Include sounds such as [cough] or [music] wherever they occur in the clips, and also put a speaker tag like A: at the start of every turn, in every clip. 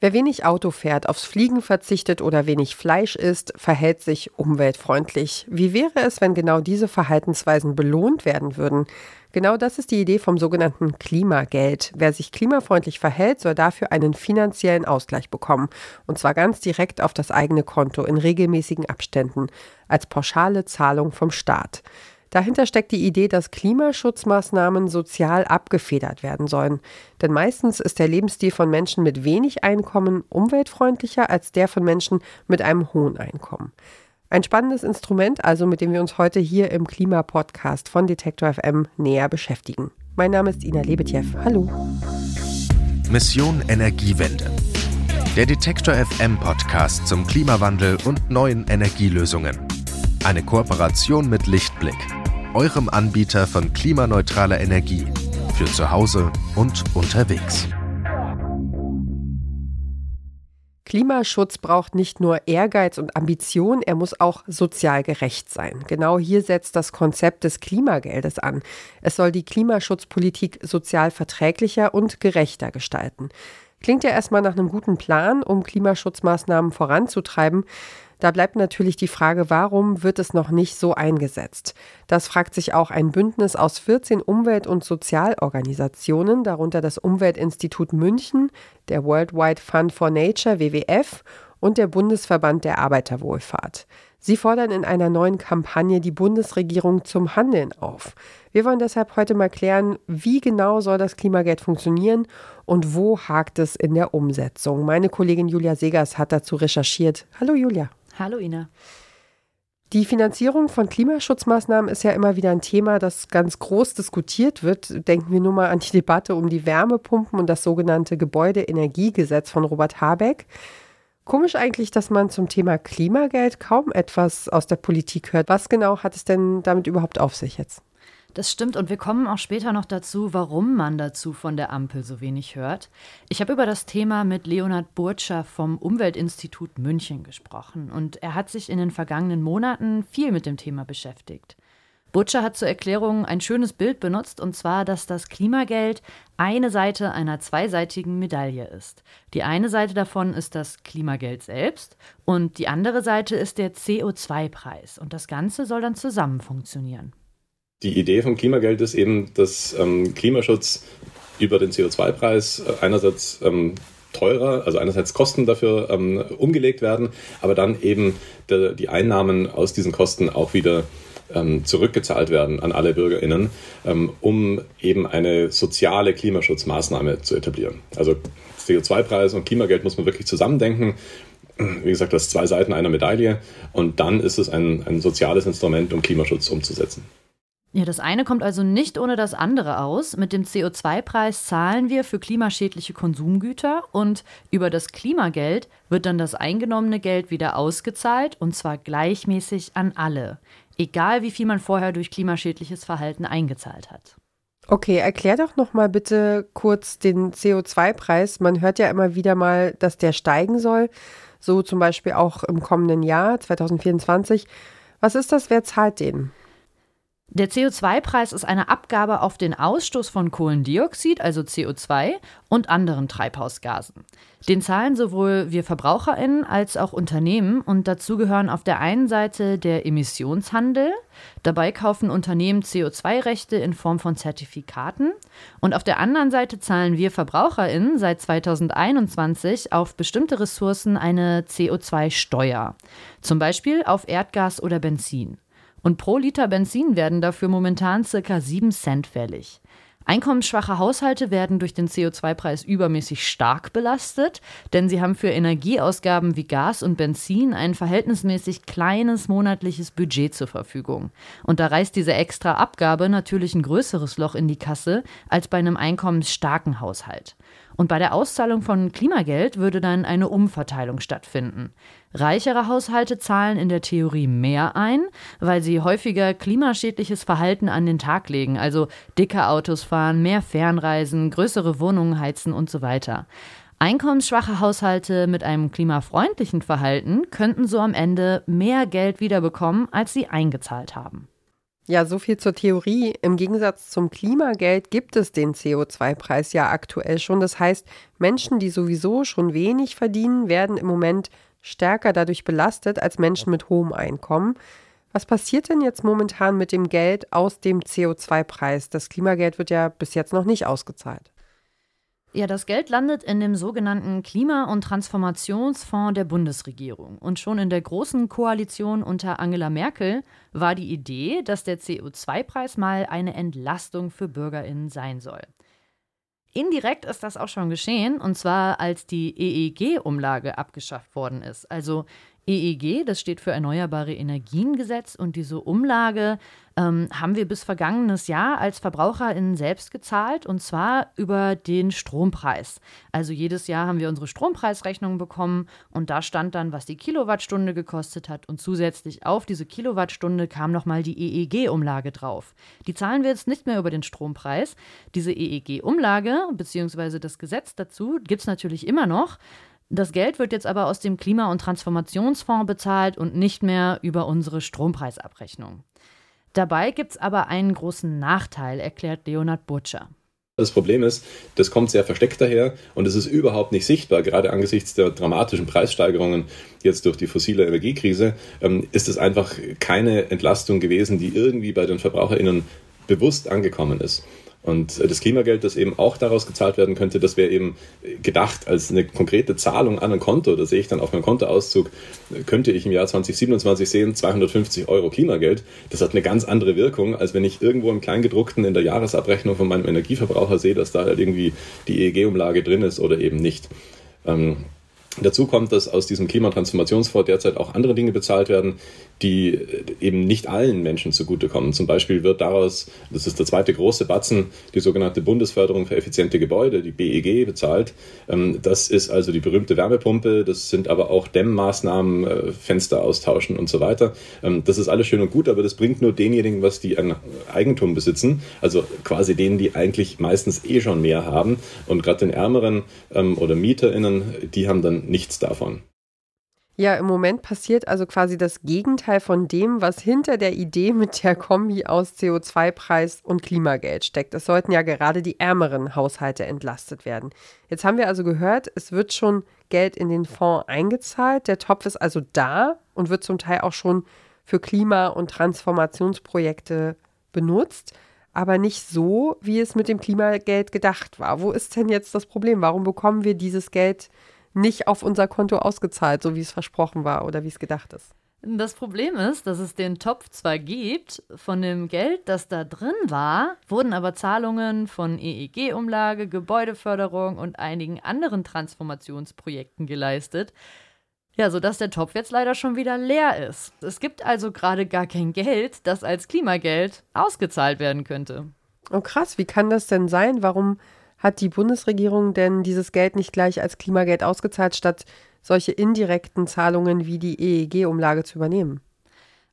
A: Wer wenig Auto fährt, aufs Fliegen verzichtet oder wenig Fleisch isst, verhält sich umweltfreundlich. Wie wäre es, wenn genau diese Verhaltensweisen belohnt werden würden? Genau das ist die Idee vom sogenannten Klimageld. Wer sich klimafreundlich verhält, soll dafür einen finanziellen Ausgleich bekommen. Und zwar ganz direkt auf das eigene Konto in regelmäßigen Abständen als pauschale Zahlung vom Staat. Dahinter steckt die Idee, dass Klimaschutzmaßnahmen sozial abgefedert werden sollen. Denn meistens ist der Lebensstil von Menschen mit wenig Einkommen umweltfreundlicher als der von Menschen mit einem hohen Einkommen. Ein spannendes Instrument also, mit dem wir uns heute hier im Klimapodcast von Detektor FM näher beschäftigen. Mein Name ist Ina Lebetjew. Hallo.
B: Mission Energiewende. Der Detektor FM Podcast zum Klimawandel und neuen Energielösungen. Eine Kooperation mit Lichtblick eurem Anbieter von klimaneutraler Energie für zu Hause und unterwegs.
A: Klimaschutz braucht nicht nur Ehrgeiz und Ambition, er muss auch sozial gerecht sein. Genau hier setzt das Konzept des Klimageldes an. Es soll die Klimaschutzpolitik sozial verträglicher und gerechter gestalten. Klingt ja erstmal nach einem guten Plan, um Klimaschutzmaßnahmen voranzutreiben. Da bleibt natürlich die Frage, warum wird es noch nicht so eingesetzt? Das fragt sich auch ein Bündnis aus 14 Umwelt- und Sozialorganisationen, darunter das Umweltinstitut München, der Worldwide Fund for Nature WWF und der Bundesverband der Arbeiterwohlfahrt. Sie fordern in einer neuen Kampagne die Bundesregierung zum Handeln auf. Wir wollen deshalb heute mal klären, wie genau soll das Klimageld funktionieren und wo hakt es in der Umsetzung. Meine Kollegin Julia Segers hat dazu recherchiert. Hallo Julia.
C: Hallo Ina.
A: Die Finanzierung von Klimaschutzmaßnahmen ist ja immer wieder ein Thema, das ganz groß diskutiert wird. Denken wir nur mal an die Debatte um die Wärmepumpen und das sogenannte Gebäudeenergiegesetz von Robert Habeck. Komisch eigentlich, dass man zum Thema Klimageld kaum etwas aus der Politik hört. Was genau hat es denn damit überhaupt auf sich jetzt?
C: Das stimmt und wir kommen auch später noch dazu, warum man dazu von der Ampel so wenig hört. Ich habe über das Thema mit Leonhard Burtscher vom Umweltinstitut München gesprochen und er hat sich in den vergangenen Monaten viel mit dem Thema beschäftigt. Butcher hat zur Erklärung ein schönes Bild benutzt, und zwar, dass das Klimageld eine Seite einer zweiseitigen Medaille ist. Die eine Seite davon ist das Klimageld selbst und die andere Seite ist der CO2-Preis. Und das Ganze soll dann zusammen funktionieren.
D: Die Idee vom Klimageld ist eben, dass ähm, Klimaschutz über den CO2-Preis äh, einerseits ähm, teurer, also einerseits Kosten dafür ähm, umgelegt werden, aber dann eben de, die Einnahmen aus diesen Kosten auch wieder ähm, zurückgezahlt werden an alle BürgerInnen, ähm, um eben eine soziale Klimaschutzmaßnahme zu etablieren. Also CO2-Preis und Klimageld muss man wirklich zusammendenken. Wie gesagt, das zwei Seiten einer Medaille und dann ist es ein, ein soziales Instrument, um Klimaschutz umzusetzen.
C: Ja, das eine kommt also nicht ohne das andere aus. Mit dem CO2-Preis zahlen wir für klimaschädliche Konsumgüter und über das Klimageld wird dann das eingenommene Geld wieder ausgezahlt und zwar gleichmäßig an alle, egal wie viel man vorher durch klimaschädliches Verhalten eingezahlt hat.
A: Okay, erklär doch noch mal bitte kurz den CO2-Preis. Man hört ja immer wieder mal, dass der steigen soll, so zum Beispiel auch im kommenden Jahr 2024. Was ist das? Wer zahlt den?
C: Der CO2-Preis ist eine Abgabe auf den Ausstoß von Kohlendioxid, also CO2, und anderen Treibhausgasen. Den zahlen sowohl wir Verbraucherinnen als auch Unternehmen und dazu gehören auf der einen Seite der Emissionshandel. Dabei kaufen Unternehmen CO2-Rechte in Form von Zertifikaten und auf der anderen Seite zahlen wir Verbraucherinnen seit 2021 auf bestimmte Ressourcen eine CO2-Steuer, zum Beispiel auf Erdgas oder Benzin. Und pro Liter Benzin werden dafür momentan circa 7 Cent fällig. Einkommensschwache Haushalte werden durch den CO2-Preis übermäßig stark belastet, denn sie haben für Energieausgaben wie Gas und Benzin ein verhältnismäßig kleines monatliches Budget zur Verfügung. Und da reißt diese extra Abgabe natürlich ein größeres Loch in die Kasse als bei einem einkommensstarken Haushalt. Und bei der Auszahlung von Klimageld würde dann eine Umverteilung stattfinden. Reichere Haushalte zahlen in der Theorie mehr ein, weil sie häufiger klimaschädliches Verhalten an den Tag legen, also dicke Autos fahren, mehr Fernreisen, größere Wohnungen heizen und so weiter. Einkommensschwache Haushalte mit einem klimafreundlichen Verhalten könnten so am Ende mehr Geld wiederbekommen, als sie eingezahlt haben.
A: Ja, so viel zur Theorie. Im Gegensatz zum Klimageld gibt es den CO2-Preis ja aktuell schon. Das heißt, Menschen, die sowieso schon wenig verdienen, werden im Moment stärker dadurch belastet als Menschen mit hohem Einkommen. Was passiert denn jetzt momentan mit dem Geld aus dem CO2-Preis? Das Klimageld wird ja bis jetzt noch nicht ausgezahlt.
C: Ja, das Geld landet in dem sogenannten Klima- und Transformationsfonds der Bundesregierung. Und schon in der großen Koalition unter Angela Merkel war die Idee, dass der CO2-Preis mal eine Entlastung für Bürgerinnen sein soll. Indirekt ist das auch schon geschehen, und zwar als die EEG-Umlage abgeschafft worden ist. Also EEG, das steht für Erneuerbare Energiengesetz und diese Umlage ähm, haben wir bis vergangenes Jahr als VerbraucherInnen selbst gezahlt und zwar über den Strompreis. Also jedes Jahr haben wir unsere Strompreisrechnung bekommen und da stand dann, was die Kilowattstunde gekostet hat und zusätzlich auf diese Kilowattstunde kam nochmal die EEG-Umlage drauf. Die zahlen wir jetzt nicht mehr über den Strompreis. Diese EEG-Umlage bzw. das Gesetz dazu gibt es natürlich immer noch. Das Geld wird jetzt aber aus dem Klima- und Transformationsfonds bezahlt und nicht mehr über unsere Strompreisabrechnung. Dabei gibt es aber einen großen Nachteil, erklärt Leonard Butcher.
D: Das Problem ist, das kommt sehr versteckt daher und es ist überhaupt nicht sichtbar. Gerade angesichts der dramatischen Preissteigerungen jetzt durch die fossile Energiekrise ähm, ist es einfach keine Entlastung gewesen, die irgendwie bei den VerbraucherInnen bewusst angekommen ist. Und äh, das Klimageld, das eben auch daraus gezahlt werden könnte, das wäre eben gedacht als eine konkrete Zahlung an ein Konto. Da sehe ich dann auf meinem Kontoauszug, könnte ich im Jahr 2027 sehen, 250 Euro Klimageld. Das hat eine ganz andere Wirkung, als wenn ich irgendwo im Kleingedruckten in der Jahresabrechnung von meinem Energieverbraucher sehe, dass da halt irgendwie die EEG-Umlage drin ist oder eben nicht. Ähm, Dazu kommt, dass aus diesem Klimatransformationsfonds derzeit auch andere Dinge bezahlt werden, die eben nicht allen Menschen zugutekommen. Zum Beispiel wird daraus, das ist der zweite große Batzen, die sogenannte Bundesförderung für effiziente Gebäude, die BEG, bezahlt. Ähm, das ist also die berühmte Wärmepumpe, das sind aber auch Dämmmaßnahmen, äh, Fenster austauschen und so weiter. Ähm, das ist alles schön und gut, aber das bringt nur denjenigen, was die ein Eigentum besitzen, also quasi denen, die eigentlich meistens eh schon mehr haben. Und gerade den Ärmeren ähm, oder MieterInnen, die haben dann nichts davon.
A: Ja, im Moment passiert also quasi das Gegenteil von dem, was hinter der Idee mit der Kombi aus CO2-Preis und Klimageld steckt. Es sollten ja gerade die ärmeren Haushalte entlastet werden. Jetzt haben wir also gehört, es wird schon Geld in den Fonds eingezahlt. Der Topf ist also da und wird zum Teil auch schon für Klima- und Transformationsprojekte benutzt, aber nicht so, wie es mit dem Klimageld gedacht war. Wo ist denn jetzt das Problem? Warum bekommen wir dieses Geld nicht auf unser Konto ausgezahlt, so wie es versprochen war oder wie es gedacht ist.
C: Das Problem ist, dass es den Topf zwar gibt, von dem Geld, das da drin war, wurden aber Zahlungen von EEG-Umlage, Gebäudeförderung und einigen anderen Transformationsprojekten geleistet. Ja, sodass der Topf jetzt leider schon wieder leer ist. Es gibt also gerade gar kein Geld, das als Klimageld ausgezahlt werden könnte.
A: Oh krass, wie kann das denn sein? Warum hat die Bundesregierung denn dieses Geld nicht gleich als Klimageld ausgezahlt, statt solche indirekten Zahlungen wie die EEG-Umlage zu übernehmen?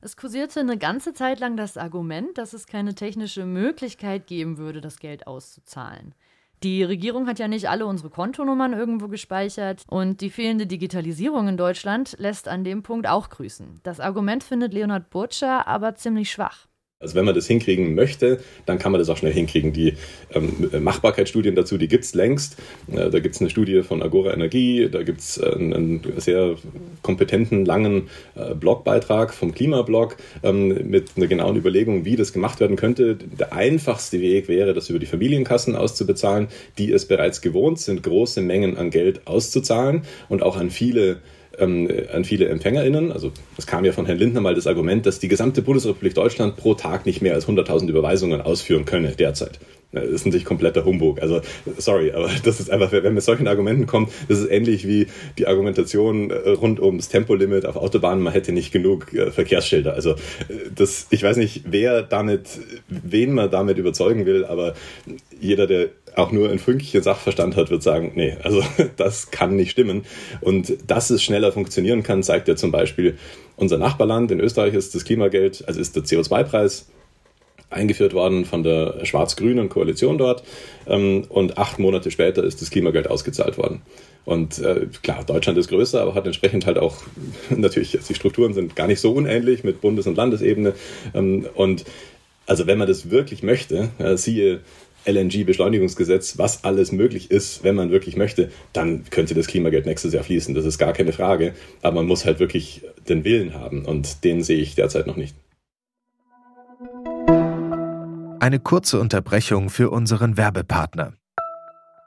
C: Es kursierte eine ganze Zeit lang das Argument, dass es keine technische Möglichkeit geben würde, das Geld auszuzahlen. Die Regierung hat ja nicht alle unsere Kontonummern irgendwo gespeichert und die fehlende Digitalisierung in Deutschland lässt an dem Punkt auch grüßen. Das Argument findet Leonhard Burtscher aber ziemlich schwach.
D: Also wenn man das hinkriegen möchte, dann kann man das auch schnell hinkriegen. Die ähm, Machbarkeitsstudien dazu, die gibt es längst. Äh, da gibt es eine Studie von Agora Energie, da gibt es äh, einen, einen, sehr kompetenten, langen äh, Blogbeitrag vom Klimablog ähm, mit einer genauen Überlegung, wie das gemacht werden könnte. Der einfachste Weg wäre, das über die Familienkassen auszubezahlen, die es bereits gewohnt sind, große Mengen an Geld auszuzahlen und auch an viele ähm, an viele EmpfängerInnen. Also es kam ja von Herrn Lindner mal das Argument, dass die gesamte Bundesrepublik Deutschland pro Tag nicht mehr als 100.000 Überweisungen ausführen könne derzeit. Das ist natürlich kompletter Humbug. Also, sorry, aber [laughs] das ist einfach, wenn man mit solchen Argumenten kommt, das ist ähnlich wie die Argumentation äh, rund ums Tempolimit auf Autobahnen, man hätte nicht genug äh, Verkehrsschilder. Also, äh, das, ich weiß nicht, wer damit, wen man damit überzeugen will, aber jeder, der auch nur ein Fünkchen Sachverstand hat, wird sagen, nee, also [laughs] das kann nicht stimmen. Und dass es schneller funktionieren kann, zeigt ja zum Beispiel unser Nachbarland. In Österreich ist das Klimageld, also ist der CO2-Preis eingeführt worden von der schwarz-grünen Koalition dort. Ähm, und acht Monate später ist das Klimageld ausgezahlt worden. Und äh, klar, Deutschland ist größer, aber hat entsprechend halt auch, [laughs] natürlich, die Strukturen sind gar nicht so unähnlich mit Bundes- und Landesebene. Ähm, und Also wenn man das wirklich möchte, siehe LNG-Beschleunigungsgesetz, was alles möglich ist, wenn man wirklich möchte, dann könnte das Klimageld nächstes Jahr fließen. Das ist gar keine Frage. Aber man muss halt wirklich den Willen haben und den sehe ich derzeit noch nicht.
B: Eine kurze Unterbrechung für unseren Werbepartner.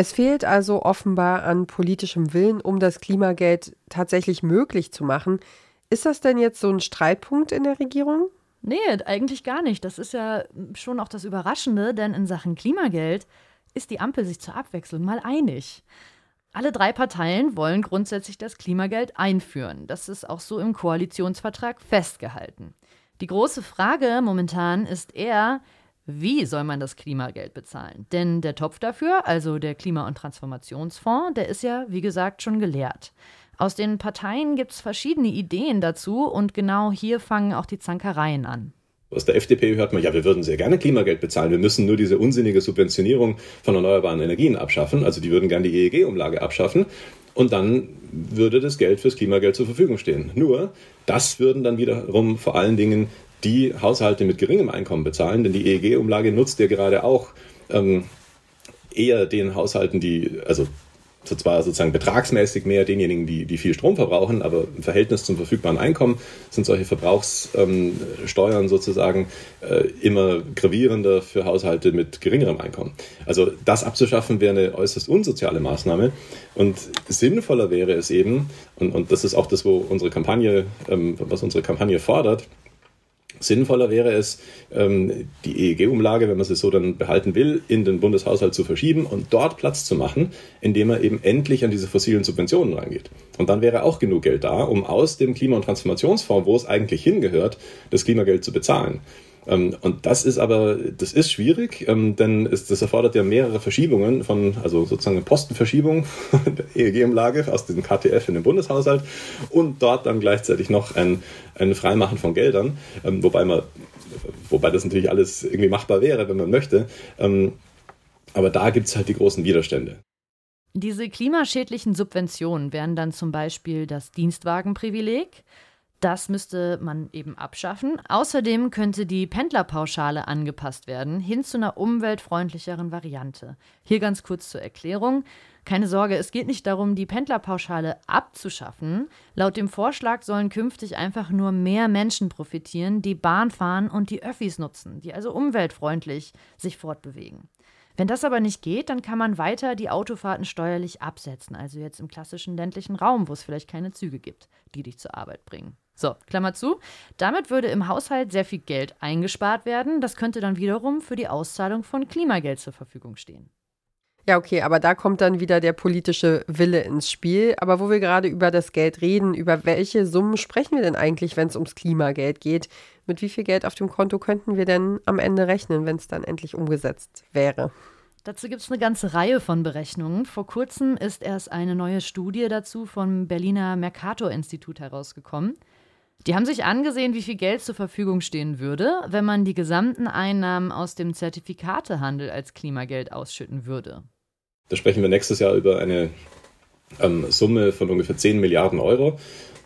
A: Es fehlt also offenbar an politischem Willen, um das Klimageld tatsächlich möglich zu machen. Ist das denn jetzt so ein Streitpunkt in der Regierung?
C: Nee, eigentlich gar nicht. Das ist ja schon auch das Überraschende, denn in Sachen Klimageld ist die Ampel sich zur Abwechslung mal einig. Alle drei Parteien wollen grundsätzlich das Klimageld einführen. Das ist auch so im Koalitionsvertrag festgehalten. Die große Frage momentan ist eher, wie soll man das Klimageld bezahlen? Denn der Topf dafür, also der Klima- und Transformationsfonds, der ist ja, wie gesagt, schon geleert. Aus den Parteien gibt es verschiedene Ideen dazu und genau hier fangen auch die Zankereien an.
D: Aus der FDP hört man, ja, wir würden sehr gerne Klimageld bezahlen. Wir müssen nur diese unsinnige Subventionierung von erneuerbaren Energien abschaffen. Also die würden gerne die EEG-Umlage abschaffen. Und dann würde das Geld fürs Klimageld zur Verfügung stehen. Nur, das würden dann wiederum vor allen Dingen die Haushalte mit geringem Einkommen bezahlen, denn die EEG-Umlage nutzt ja gerade auch ähm, eher den Haushalten, die, also zwar sozusagen betragsmäßig mehr denjenigen, die, die viel Strom verbrauchen, aber im Verhältnis zum verfügbaren Einkommen sind solche Verbrauchssteuern ähm, sozusagen äh, immer gravierender für Haushalte mit geringerem Einkommen. Also das abzuschaffen wäre eine äußerst unsoziale Maßnahme und sinnvoller wäre es eben, und, und das ist auch das, wo unsere Kampagne, ähm, was unsere Kampagne fordert, Sinnvoller wäre es, ähm, die EEG-Umlage, wenn man sie so dann behalten will, in den Bundeshaushalt zu verschieben und dort Platz zu machen, indem man eben endlich an diese fossilen Subventionen rangeht. Und dann wäre auch genug Geld da, um aus dem Klima- und Transformationsfonds, wo es eigentlich hingehört, das Klimageld zu bezahlen. Ähm, und das ist aber, das ist schwierig, ähm, denn es, das erfordert ja mehrere Verschiebungen von, also sozusagen eine Postenverschiebung [laughs] der EEG-Umlage aus diesem KTF in den Bundeshaushalt und dort dann gleichzeitig noch ein, ein Freimachen von Geldern, ähm, wobei man, wobei das natürlich alles irgendwie machbar wäre, wenn man möchte. Aber da gibt es halt die großen Widerstände.
C: Diese klimaschädlichen Subventionen wären dann zum Beispiel das Dienstwagenprivileg, das müsste man eben abschaffen. Außerdem könnte die Pendlerpauschale angepasst werden, hin zu einer umweltfreundlicheren Variante. Hier ganz kurz zur Erklärung. Keine Sorge, es geht nicht darum, die Pendlerpauschale abzuschaffen. Laut dem Vorschlag sollen künftig einfach nur mehr Menschen profitieren, die Bahn fahren und die Öffis nutzen, die also umweltfreundlich sich fortbewegen. Wenn das aber nicht geht, dann kann man weiter die Autofahrten steuerlich absetzen, also jetzt im klassischen ländlichen Raum, wo es vielleicht keine Züge gibt, die dich zur Arbeit bringen. So, Klammer zu. Damit würde im Haushalt sehr viel Geld eingespart werden. Das könnte dann wiederum für die Auszahlung von Klimageld zur Verfügung stehen.
A: Ja, okay, aber da kommt dann wieder der politische Wille ins Spiel. Aber wo wir gerade über das Geld reden, über welche Summen sprechen wir denn eigentlich, wenn es ums Klimageld geht? Mit wie viel Geld auf dem Konto könnten wir denn am Ende rechnen, wenn es dann endlich umgesetzt wäre?
C: Dazu gibt es eine ganze Reihe von Berechnungen. Vor kurzem ist erst eine neue Studie dazu vom Berliner Mercator-Institut herausgekommen. Die haben sich angesehen, wie viel Geld zur Verfügung stehen würde, wenn man die gesamten Einnahmen aus dem Zertifikatehandel als Klimageld ausschütten würde.
D: Da sprechen wir nächstes Jahr über eine ähm, Summe von ungefähr 10 Milliarden Euro.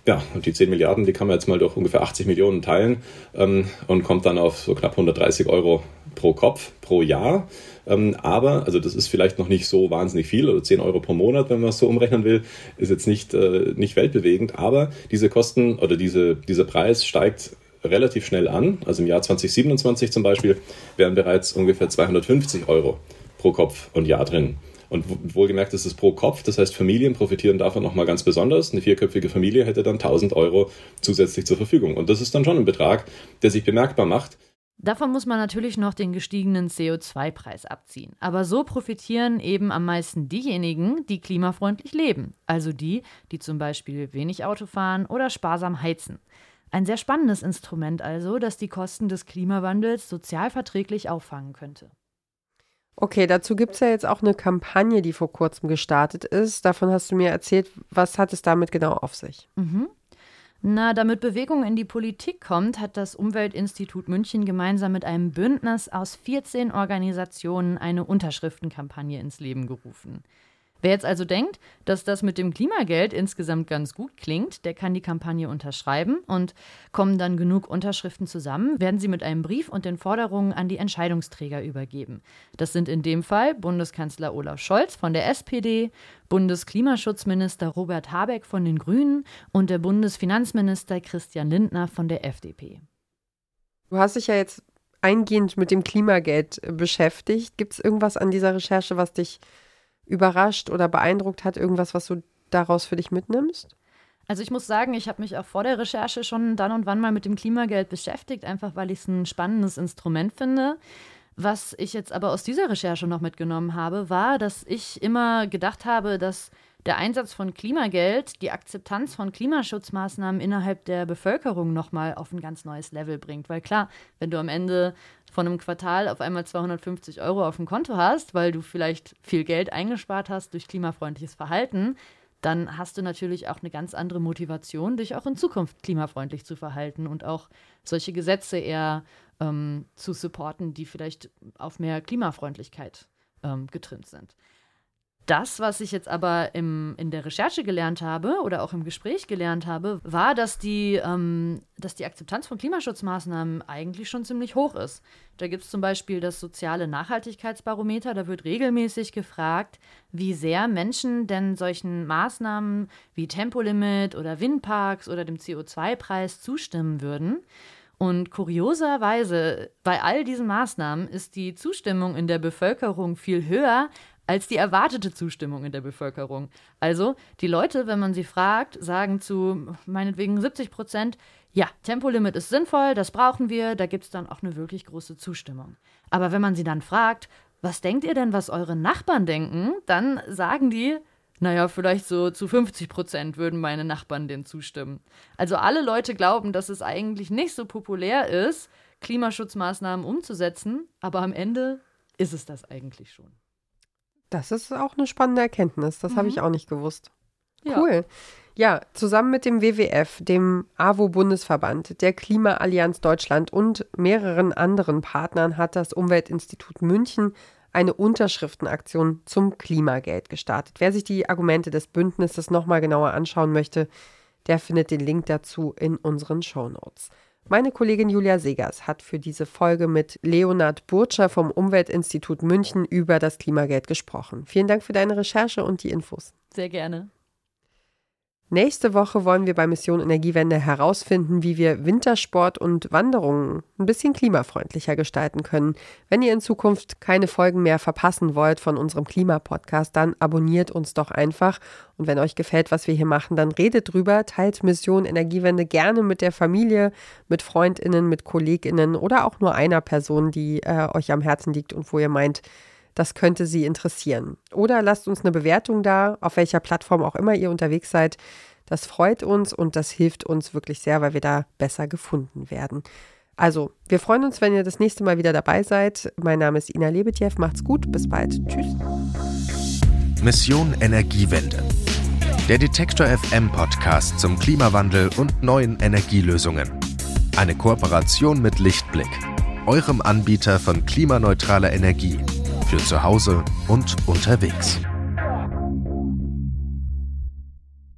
D: Ja, und die 10 Milliarden, die kann man jetzt mal durch ungefähr 80 Millionen teilen ähm, und kommt dann auf so knapp 130 Euro pro Kopf pro Jahr. Ähm, aber, also das ist vielleicht noch nicht so wahnsinnig viel, oder 10 Euro pro Monat, wenn man es so umrechnen will, ist jetzt nicht, äh, nicht weltbewegend, aber diese Kosten oder diese, dieser Preis steigt relativ schnell an. Also im Jahr 2027 zum Beispiel wären bereits ungefähr 250 Euro pro Kopf und Jahr drin. Und wohlgemerkt ist es pro Kopf, das heißt Familien profitieren davon nochmal ganz besonders. Eine vierköpfige Familie hätte dann 1000 Euro zusätzlich zur Verfügung. Und das ist dann schon ein Betrag, der sich bemerkbar macht.
C: Davon muss man natürlich noch den gestiegenen CO2-Preis abziehen. Aber so profitieren eben am meisten diejenigen, die klimafreundlich leben. Also die, die zum Beispiel wenig Auto fahren oder sparsam heizen. Ein sehr spannendes Instrument also, das die Kosten des Klimawandels sozialverträglich auffangen könnte.
A: Okay, dazu gibt es ja jetzt auch eine Kampagne, die vor kurzem gestartet ist. Davon hast du mir erzählt. Was hat es damit genau auf sich?
C: Mhm. Na, damit Bewegung in die Politik kommt, hat das Umweltinstitut München gemeinsam mit einem Bündnis aus 14 Organisationen eine Unterschriftenkampagne ins Leben gerufen. Wer jetzt also denkt, dass das mit dem Klimageld insgesamt ganz gut klingt, der kann die Kampagne unterschreiben und kommen dann genug Unterschriften zusammen, werden sie mit einem Brief und den Forderungen an die Entscheidungsträger übergeben. Das sind in dem Fall Bundeskanzler Olaf Scholz von der SPD, Bundesklimaschutzminister Robert Habeck von den Grünen und der Bundesfinanzminister Christian Lindner von der FDP.
A: Du hast dich ja jetzt eingehend mit dem Klimageld beschäftigt. Gibt es irgendwas an dieser Recherche, was dich überrascht oder beeindruckt hat? Irgendwas, was du daraus für dich mitnimmst?
C: Also ich muss sagen, ich habe mich auch vor der Recherche schon dann und wann mal mit dem Klimageld beschäftigt, einfach weil ich es ein spannendes Instrument finde. Was ich jetzt aber aus dieser Recherche noch mitgenommen habe, war, dass ich immer gedacht habe, dass der Einsatz von Klimageld die Akzeptanz von Klimaschutzmaßnahmen innerhalb der Bevölkerung nochmal auf ein ganz neues Level bringt. Weil klar, wenn du am Ende von einem Quartal auf einmal 250 Euro auf dem Konto hast, weil du vielleicht viel Geld eingespart hast durch klimafreundliches Verhalten, dann hast du natürlich auch eine ganz andere Motivation, dich auch in Zukunft klimafreundlich zu verhalten und auch solche Gesetze eher ähm, zu supporten, die vielleicht auf mehr Klimafreundlichkeit ähm, getrimmt sind. Das, was ich jetzt aber im, in der Recherche gelernt habe oder auch im Gespräch gelernt habe, war, dass die, ähm, dass die Akzeptanz von Klimaschutzmaßnahmen eigentlich schon ziemlich hoch ist. Da gibt es zum Beispiel das soziale Nachhaltigkeitsbarometer. Da wird regelmäßig gefragt, wie sehr Menschen denn solchen Maßnahmen wie Tempolimit oder Windparks oder dem CO2-Preis zustimmen würden. Und kurioserweise, bei all diesen Maßnahmen ist die Zustimmung in der Bevölkerung viel höher als die erwartete Zustimmung in der Bevölkerung. Also die Leute, wenn man sie fragt, sagen zu meinetwegen 70 Prozent, ja, Tempolimit ist sinnvoll, das brauchen wir, da gibt es dann auch eine wirklich große Zustimmung. Aber wenn man sie dann fragt, was denkt ihr denn, was eure Nachbarn denken, dann sagen die, naja, vielleicht so zu 50 Prozent würden meine Nachbarn dem zustimmen. Also alle Leute glauben, dass es eigentlich nicht so populär ist, Klimaschutzmaßnahmen umzusetzen, aber am Ende ist es das eigentlich schon.
A: Das ist auch eine spannende Erkenntnis. Das mhm. habe ich auch nicht gewusst.
C: Ja.
A: Cool. Ja, zusammen mit dem WWF, dem AWO-Bundesverband, der Klimaallianz Deutschland und mehreren anderen Partnern hat das Umweltinstitut München eine Unterschriftenaktion zum Klimageld gestartet. Wer sich die Argumente des Bündnisses nochmal genauer anschauen möchte, der findet den Link dazu in unseren Shownotes. Meine Kollegin Julia Segers hat für diese Folge mit Leonard Burtscher vom Umweltinstitut München über das Klimageld gesprochen. Vielen Dank für deine Recherche und die Infos.
C: Sehr gerne.
A: Nächste Woche wollen wir bei Mission Energiewende herausfinden, wie wir Wintersport und Wanderungen ein bisschen klimafreundlicher gestalten können. Wenn ihr in Zukunft keine Folgen mehr verpassen wollt von unserem Klimapodcast, dann abonniert uns doch einfach. Und wenn euch gefällt, was wir hier machen, dann redet drüber, teilt Mission Energiewende gerne mit der Familie, mit Freundinnen, mit Kolleginnen oder auch nur einer Person, die äh, euch am Herzen liegt und wo ihr meint, das könnte Sie interessieren. Oder lasst uns eine Bewertung da, auf welcher Plattform auch immer ihr unterwegs seid. Das freut uns und das hilft uns wirklich sehr, weil wir da besser gefunden werden. Also, wir freuen uns, wenn ihr das nächste Mal wieder dabei seid. Mein Name ist Ina Lebetjew. Macht's gut. Bis bald. Tschüss.
B: Mission Energiewende. Der Detektor FM Podcast zum Klimawandel und neuen Energielösungen. Eine Kooperation mit Lichtblick, eurem Anbieter von klimaneutraler Energie für zu Hause und unterwegs.